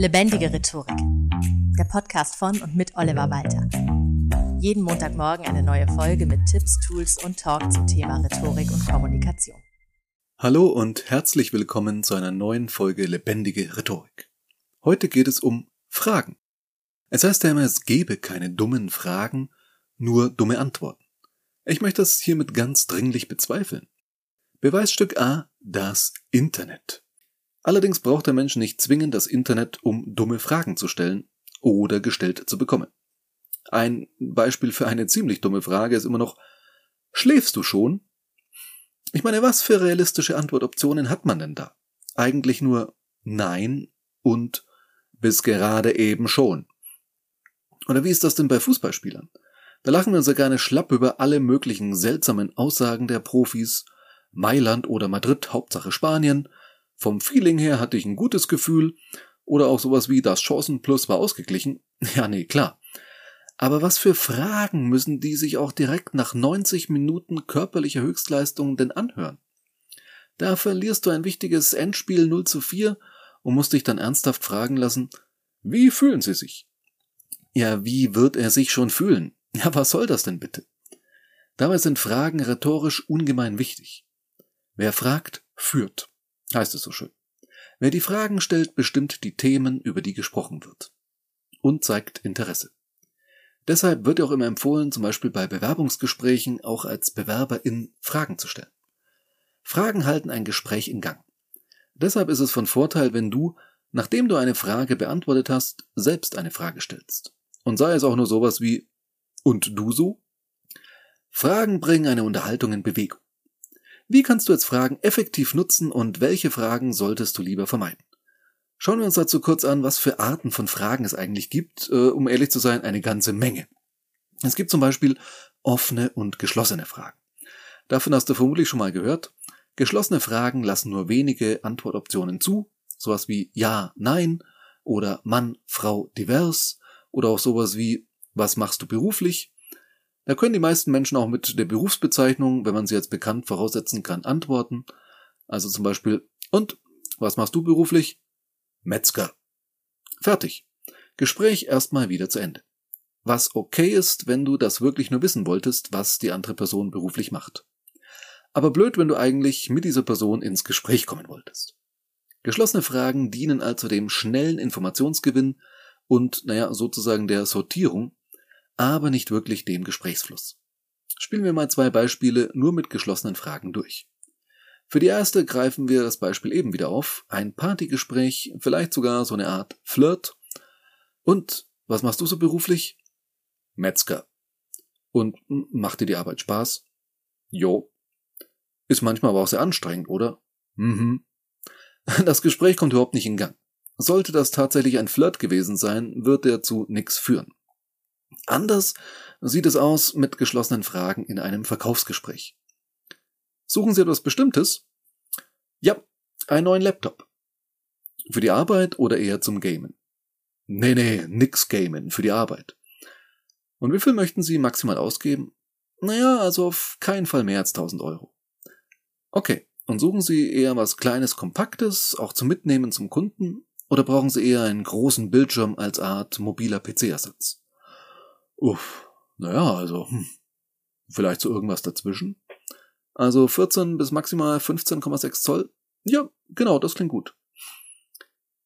Lebendige Rhetorik. Der Podcast von und mit Oliver Walter. Jeden Montagmorgen eine neue Folge mit Tipps, Tools und Talk zum Thema Rhetorik und Kommunikation. Hallo und herzlich willkommen zu einer neuen Folge Lebendige Rhetorik. Heute geht es um Fragen. Es heißt ja immer, es gebe keine dummen Fragen, nur dumme Antworten. Ich möchte das hiermit ganz dringlich bezweifeln. Beweisstück A, das Internet. Allerdings braucht der Mensch nicht zwingend das Internet, um dumme Fragen zu stellen oder gestellt zu bekommen. Ein Beispiel für eine ziemlich dumme Frage ist immer noch, schläfst du schon? Ich meine, was für realistische Antwortoptionen hat man denn da? Eigentlich nur Nein und bis gerade eben schon. Oder wie ist das denn bei Fußballspielern? Da lachen wir uns ja gerne schlapp über alle möglichen seltsamen Aussagen der Profis Mailand oder Madrid, Hauptsache Spanien. Vom Feeling her hatte ich ein gutes Gefühl. Oder auch sowas wie das Chancenplus war ausgeglichen. Ja, nee, klar. Aber was für Fragen müssen die sich auch direkt nach 90 Minuten körperlicher Höchstleistung denn anhören? Da verlierst du ein wichtiges Endspiel 0 zu 4 und musst dich dann ernsthaft fragen lassen, wie fühlen sie sich? Ja, wie wird er sich schon fühlen? Ja, was soll das denn bitte? Dabei sind Fragen rhetorisch ungemein wichtig. Wer fragt, führt, heißt es so schön. Wer die Fragen stellt, bestimmt die Themen, über die gesprochen wird. Und zeigt Interesse. Deshalb wird auch immer empfohlen, zum Beispiel bei Bewerbungsgesprächen auch als Bewerberin Fragen zu stellen. Fragen halten ein Gespräch in Gang. Deshalb ist es von Vorteil, wenn du, nachdem du eine Frage beantwortet hast, selbst eine Frage stellst. Und sei es auch nur sowas wie Und du so? Fragen bringen eine Unterhaltung in Bewegung. Wie kannst du jetzt Fragen effektiv nutzen und welche Fragen solltest du lieber vermeiden? Schauen wir uns dazu kurz an, was für Arten von Fragen es eigentlich gibt, äh, um ehrlich zu sein, eine ganze Menge. Es gibt zum Beispiel offene und geschlossene Fragen. Davon hast du vermutlich schon mal gehört. Geschlossene Fragen lassen nur wenige Antwortoptionen zu, sowas wie Ja, Nein oder Mann, Frau, divers oder auch sowas wie Was machst du beruflich da können die meisten Menschen auch mit der Berufsbezeichnung, wenn man sie als bekannt voraussetzen kann, antworten. Also zum Beispiel, und was machst du beruflich? Metzger. Fertig. Gespräch erstmal wieder zu Ende. Was okay ist, wenn du das wirklich nur wissen wolltest, was die andere Person beruflich macht. Aber blöd, wenn du eigentlich mit dieser Person ins Gespräch kommen wolltest. Geschlossene Fragen dienen also dem schnellen Informationsgewinn und, naja, sozusagen der Sortierung aber nicht wirklich dem Gesprächsfluss. Spielen wir mal zwei Beispiele nur mit geschlossenen Fragen durch. Für die erste greifen wir das Beispiel eben wieder auf, ein Partygespräch, vielleicht sogar so eine Art Flirt. Und was machst du so beruflich? Metzger. Und macht dir die Arbeit Spaß? Jo. Ist manchmal aber auch sehr anstrengend, oder? Mhm. Das Gespräch kommt überhaupt nicht in Gang. Sollte das tatsächlich ein Flirt gewesen sein, wird er zu nix führen. Anders sieht es aus mit geschlossenen Fragen in einem Verkaufsgespräch. Suchen Sie etwas Bestimmtes? Ja, einen neuen Laptop. Für die Arbeit oder eher zum Gamen? Nee, nee, nix Gamen, für die Arbeit. Und wie viel möchten Sie maximal ausgeben? Naja, also auf keinen Fall mehr als 1000 Euro. Okay, und suchen Sie eher was Kleines, Kompaktes, auch zum Mitnehmen zum Kunden? Oder brauchen Sie eher einen großen Bildschirm als Art mobiler PC-Ersatz? Uff, naja, also, hm, vielleicht so irgendwas dazwischen. Also 14 bis maximal 15,6 Zoll. Ja, genau, das klingt gut.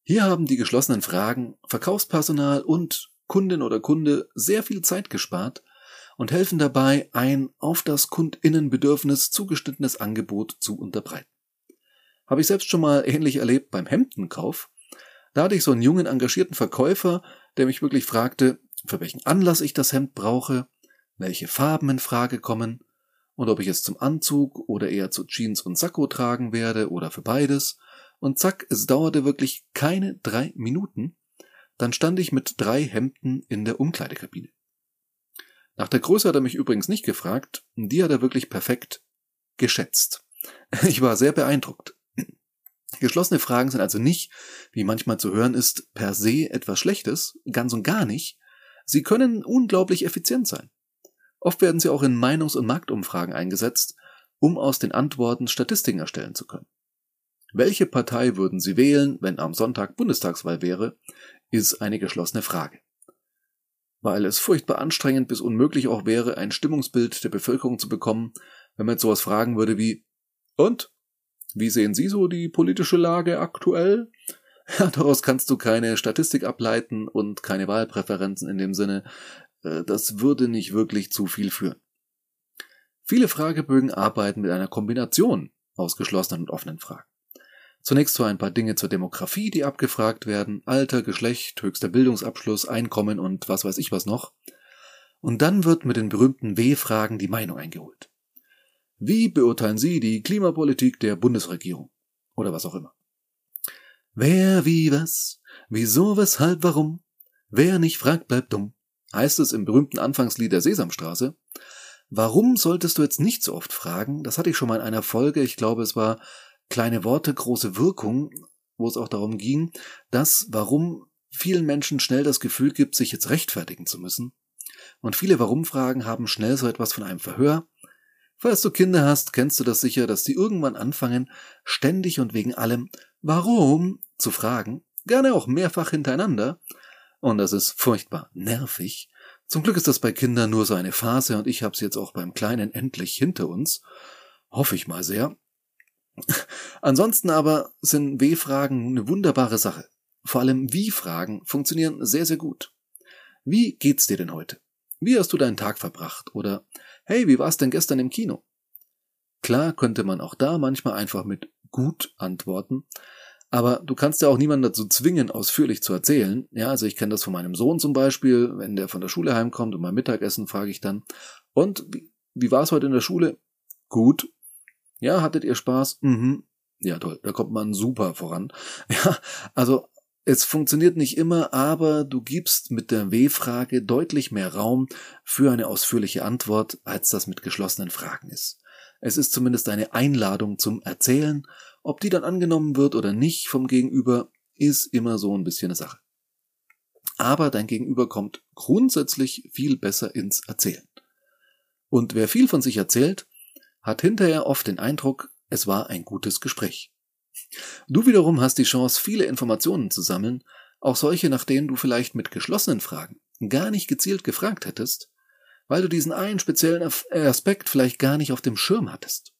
Hier haben die geschlossenen Fragen Verkaufspersonal und Kundin oder Kunde sehr viel Zeit gespart und helfen dabei, ein auf das Kundinnenbedürfnis zugeschnittenes Angebot zu unterbreiten. Habe ich selbst schon mal ähnlich erlebt beim Hemdenkauf. Da hatte ich so einen jungen, engagierten Verkäufer, der mich wirklich fragte, für welchen Anlass ich das Hemd brauche, welche Farben in Frage kommen und ob ich es zum Anzug oder eher zu Jeans und Sakko tragen werde oder für beides. Und zack, es dauerte wirklich keine drei Minuten. Dann stand ich mit drei Hemden in der Umkleidekabine. Nach der Größe hat er mich übrigens nicht gefragt, die hat er wirklich perfekt geschätzt. Ich war sehr beeindruckt. Geschlossene Fragen sind also nicht, wie manchmal zu hören ist, per se etwas Schlechtes, ganz und gar nicht, Sie können unglaublich effizient sein. Oft werden sie auch in Meinungs- und Marktumfragen eingesetzt, um aus den Antworten Statistiken erstellen zu können. Welche Partei würden Sie wählen, wenn am Sonntag Bundestagswahl wäre, ist eine geschlossene Frage. Weil es furchtbar anstrengend bis unmöglich auch wäre, ein Stimmungsbild der Bevölkerung zu bekommen, wenn man jetzt sowas fragen würde wie Und? Wie sehen Sie so die politische Lage aktuell? Daraus kannst du keine Statistik ableiten und keine Wahlpräferenzen in dem Sinne. Äh, das würde nicht wirklich zu viel führen. Viele Fragebögen arbeiten mit einer Kombination aus geschlossenen und offenen Fragen. Zunächst so ein paar Dinge zur Demografie, die abgefragt werden, Alter, Geschlecht, höchster Bildungsabschluss, Einkommen und was weiß ich was noch. Und dann wird mit den berühmten W-Fragen die Meinung eingeholt. Wie beurteilen Sie die Klimapolitik der Bundesregierung? Oder was auch immer. Wer, wie, was, wieso, weshalb, warum? Wer nicht fragt, bleibt dumm, heißt es im berühmten Anfangslied der Sesamstraße. Warum solltest du jetzt nicht so oft fragen? Das hatte ich schon mal in einer Folge, ich glaube es war kleine Worte, große Wirkung, wo es auch darum ging, dass warum vielen Menschen schnell das Gefühl gibt, sich jetzt rechtfertigen zu müssen. Und viele Warum-Fragen haben schnell so etwas von einem Verhör. Falls du Kinder hast, kennst du das sicher, dass die irgendwann anfangen, ständig und wegen allem Warum zu fragen, gerne auch mehrfach hintereinander. Und das ist furchtbar nervig. Zum Glück ist das bei Kindern nur so eine Phase und ich hab's jetzt auch beim Kleinen endlich hinter uns. Hoffe ich mal sehr. Ansonsten aber sind W-Fragen eine wunderbare Sache. Vor allem Wie-Fragen funktionieren sehr, sehr gut. Wie geht's dir denn heute? Wie hast du deinen Tag verbracht? Oder hey, wie war's denn gestern im Kino? Klar könnte man auch da manchmal einfach mit gut antworten, aber du kannst ja auch niemanden dazu zwingen, ausführlich zu erzählen. Ja, also ich kenne das von meinem Sohn zum Beispiel, wenn der von der Schule heimkommt und beim Mittagessen frage ich dann, und wie, wie war es heute in der Schule? Gut, ja, hattet ihr Spaß? Mhm. Ja, toll, da kommt man super voran. Ja, also es funktioniert nicht immer, aber du gibst mit der W-Frage deutlich mehr Raum für eine ausführliche Antwort, als das mit geschlossenen Fragen ist. Es ist zumindest eine Einladung zum Erzählen. Ob die dann angenommen wird oder nicht vom Gegenüber, ist immer so ein bisschen eine Sache. Aber dein Gegenüber kommt grundsätzlich viel besser ins Erzählen. Und wer viel von sich erzählt, hat hinterher oft den Eindruck, es war ein gutes Gespräch. Du wiederum hast die Chance, viele Informationen zu sammeln, auch solche, nach denen du vielleicht mit geschlossenen Fragen gar nicht gezielt gefragt hättest, weil du diesen einen speziellen Aspekt vielleicht gar nicht auf dem Schirm hattest.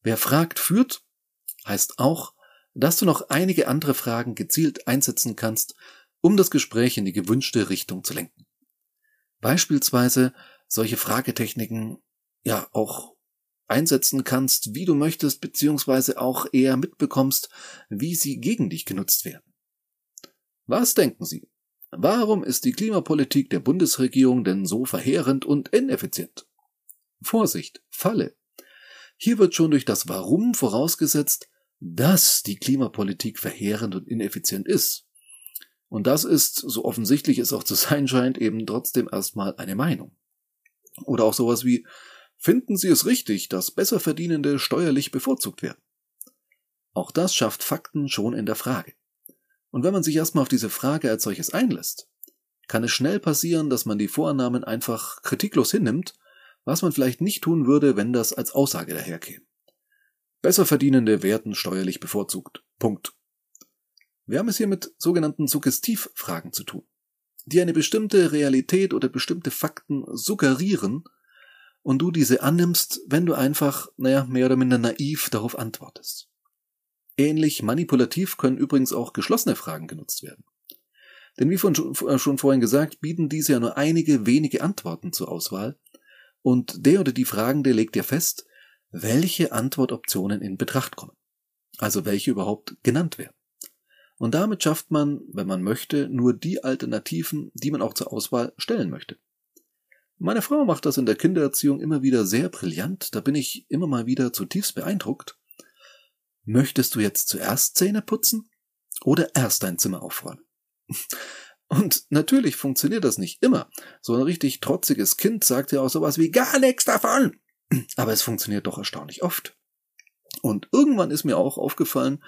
Wer fragt, führt, heißt auch, dass du noch einige andere Fragen gezielt einsetzen kannst, um das Gespräch in die gewünschte Richtung zu lenken. Beispielsweise solche Fragetechniken ja auch einsetzen kannst, wie du möchtest, beziehungsweise auch eher mitbekommst, wie sie gegen dich genutzt werden. Was denken Sie? Warum ist die Klimapolitik der Bundesregierung denn so verheerend und ineffizient? Vorsicht, Falle. Hier wird schon durch das Warum vorausgesetzt, dass die Klimapolitik verheerend und ineffizient ist. Und das ist, so offensichtlich es auch zu sein scheint, eben trotzdem erstmal eine Meinung. Oder auch sowas wie, Finden Sie es richtig, dass Besserverdienende steuerlich bevorzugt werden? Auch das schafft Fakten schon in der Frage. Und wenn man sich erstmal auf diese Frage als solches einlässt, kann es schnell passieren, dass man die Vornamen einfach kritiklos hinnimmt, was man vielleicht nicht tun würde, wenn das als Aussage daherkäme. Besserverdienende werden steuerlich bevorzugt. Punkt. Wir haben es hier mit sogenannten Suggestivfragen zu tun, die eine bestimmte Realität oder bestimmte Fakten suggerieren und du diese annimmst, wenn du einfach, naja, mehr oder minder naiv darauf antwortest. Ähnlich manipulativ können übrigens auch geschlossene Fragen genutzt werden. Denn wie von, äh, schon vorhin gesagt, bieten diese ja nur einige wenige Antworten zur Auswahl und der oder die Fragende legt ja fest, welche Antwortoptionen in Betracht kommen. Also welche überhaupt genannt werden. Und damit schafft man, wenn man möchte, nur die Alternativen, die man auch zur Auswahl stellen möchte. Meine Frau macht das in der Kindererziehung immer wieder sehr brillant, da bin ich immer mal wieder zutiefst beeindruckt. Möchtest du jetzt zuerst Zähne putzen oder erst dein Zimmer aufräumen? Und natürlich funktioniert das nicht immer. So ein richtig trotziges Kind sagt ja auch sowas wie gar nichts davon. Aber es funktioniert doch erstaunlich oft. Und irgendwann ist mir auch aufgefallen,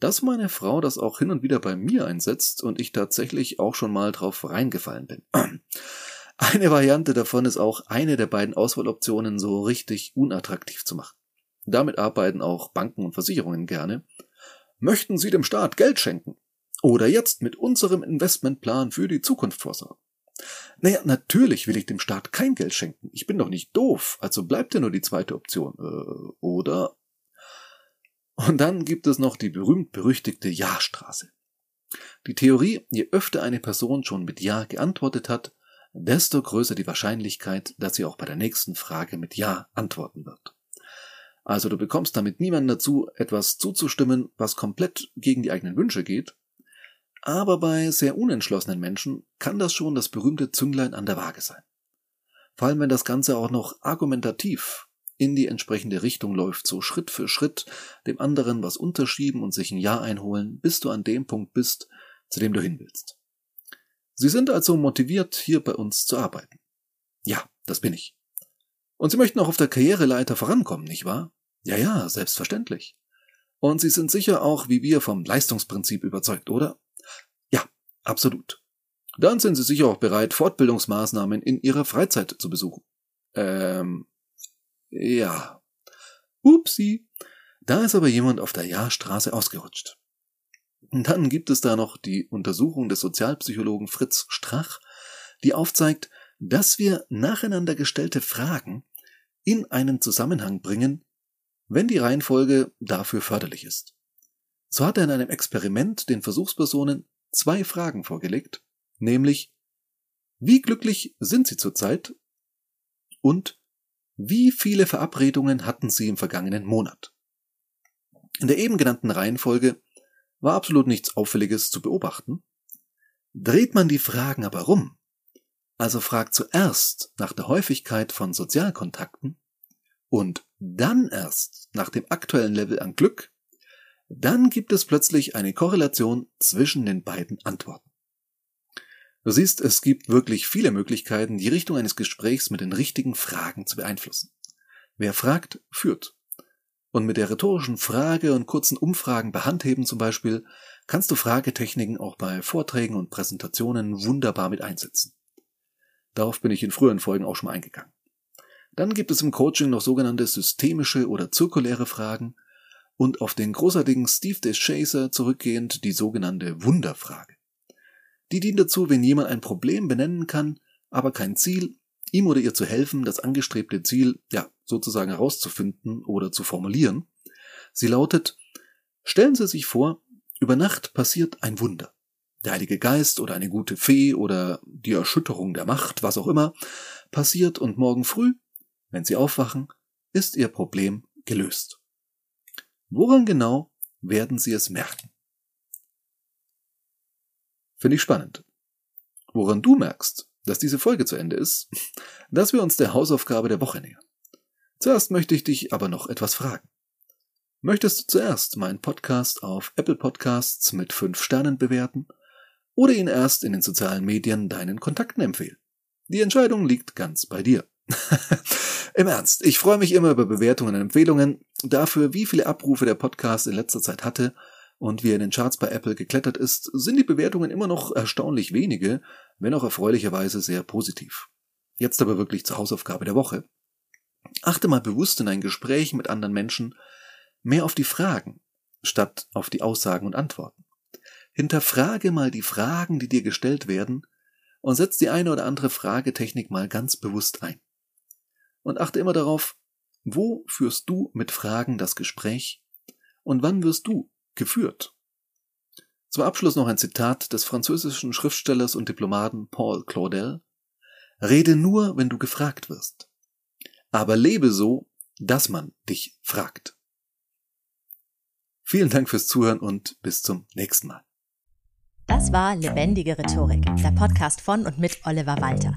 dass meine Frau das auch hin und wieder bei mir einsetzt und ich tatsächlich auch schon mal drauf reingefallen bin. Eine Variante davon ist auch, eine der beiden Auswahloptionen so richtig unattraktiv zu machen. Damit arbeiten auch Banken und Versicherungen gerne, möchten Sie dem Staat Geld schenken oder jetzt mit unserem Investmentplan für die Zukunft vorsorgen. Naja, natürlich will ich dem Staat kein Geld schenken. Ich bin doch nicht doof, also bleibt ja nur die zweite Option. Äh, oder? Und dann gibt es noch die berühmt-berüchtigte Ja-Straße. Die Theorie, je öfter eine Person schon mit Ja geantwortet hat, desto größer die Wahrscheinlichkeit, dass sie auch bei der nächsten Frage mit Ja antworten wird. Also du bekommst damit niemanden dazu, etwas zuzustimmen, was komplett gegen die eigenen Wünsche geht, aber bei sehr unentschlossenen Menschen kann das schon das berühmte Zünglein an der Waage sein. Vor allem wenn das Ganze auch noch argumentativ in die entsprechende Richtung läuft, so Schritt für Schritt dem anderen was unterschieben und sich ein Ja einholen, bis du an dem Punkt bist, zu dem du hin willst. Sie sind also motiviert, hier bei uns zu arbeiten. Ja, das bin ich. Und Sie möchten auch auf der Karriereleiter vorankommen, nicht wahr? Ja, ja, selbstverständlich. Und Sie sind sicher auch wie wir vom Leistungsprinzip überzeugt, oder? Ja, absolut. Dann sind Sie sicher auch bereit, Fortbildungsmaßnahmen in Ihrer Freizeit zu besuchen. Ähm, ja. Upsi. Da ist aber jemand auf der Jahrstraße ausgerutscht. Dann gibt es da noch die Untersuchung des Sozialpsychologen Fritz Strach, die aufzeigt, dass wir nacheinander gestellte Fragen in einen Zusammenhang bringen, wenn die Reihenfolge dafür förderlich ist. So hat er in einem Experiment den Versuchspersonen zwei Fragen vorgelegt, nämlich wie glücklich sind sie zurzeit und wie viele Verabredungen hatten sie im vergangenen Monat? In der eben genannten Reihenfolge war absolut nichts Auffälliges zu beobachten. Dreht man die Fragen aber rum, also fragt zuerst nach der Häufigkeit von Sozialkontakten und dann erst nach dem aktuellen Level an Glück, dann gibt es plötzlich eine Korrelation zwischen den beiden Antworten. Du siehst, es gibt wirklich viele Möglichkeiten, die Richtung eines Gesprächs mit den richtigen Fragen zu beeinflussen. Wer fragt, führt. Und mit der rhetorischen Frage und kurzen Umfragen bei Handheben zum Beispiel kannst du Fragetechniken auch bei Vorträgen und Präsentationen wunderbar mit einsetzen. Darauf bin ich in früheren Folgen auch schon eingegangen. Dann gibt es im Coaching noch sogenannte systemische oder zirkuläre Fragen und auf den großartigen Steve DeShazer zurückgehend die sogenannte Wunderfrage. Die dient dazu, wenn jemand ein Problem benennen kann, aber kein Ziel, ihm oder ihr zu helfen, das angestrebte Ziel, ja, sozusagen herauszufinden oder zu formulieren. Sie lautet, stellen Sie sich vor, über Nacht passiert ein Wunder. Der Heilige Geist oder eine gute Fee oder die Erschütterung der Macht, was auch immer, passiert und morgen früh wenn Sie aufwachen, ist Ihr Problem gelöst. Woran genau werden Sie es merken? Finde ich spannend. Woran du merkst, dass diese Folge zu Ende ist, dass wir uns der Hausaufgabe der Woche nähern. Zuerst möchte ich dich aber noch etwas fragen. Möchtest du zuerst meinen Podcast auf Apple Podcasts mit fünf Sternen bewerten oder ihn erst in den sozialen Medien deinen Kontakten empfehlen? Die Entscheidung liegt ganz bei dir. Im Ernst, ich freue mich immer über Bewertungen und Empfehlungen, dafür, wie viele Abrufe der Podcast in letzter Zeit hatte und wie er in den Charts bei Apple geklettert ist, sind die Bewertungen immer noch erstaunlich wenige, wenn auch erfreulicherweise sehr positiv. Jetzt aber wirklich zur Hausaufgabe der Woche. Achte mal bewusst in deinen Gesprächen mit anderen Menschen mehr auf die Fragen statt auf die Aussagen und Antworten. Hinterfrage mal die Fragen, die dir gestellt werden, und setz die eine oder andere Fragetechnik mal ganz bewusst ein und achte immer darauf, wo führst du mit Fragen das Gespräch und wann wirst du geführt? Zum Abschluss noch ein Zitat des französischen Schriftstellers und Diplomaten Paul Claudel. Rede nur, wenn du gefragt wirst. Aber lebe so, dass man dich fragt. Vielen Dank fürs Zuhören und bis zum nächsten Mal. Das war Lebendige Rhetorik, der Podcast von und mit Oliver Walter.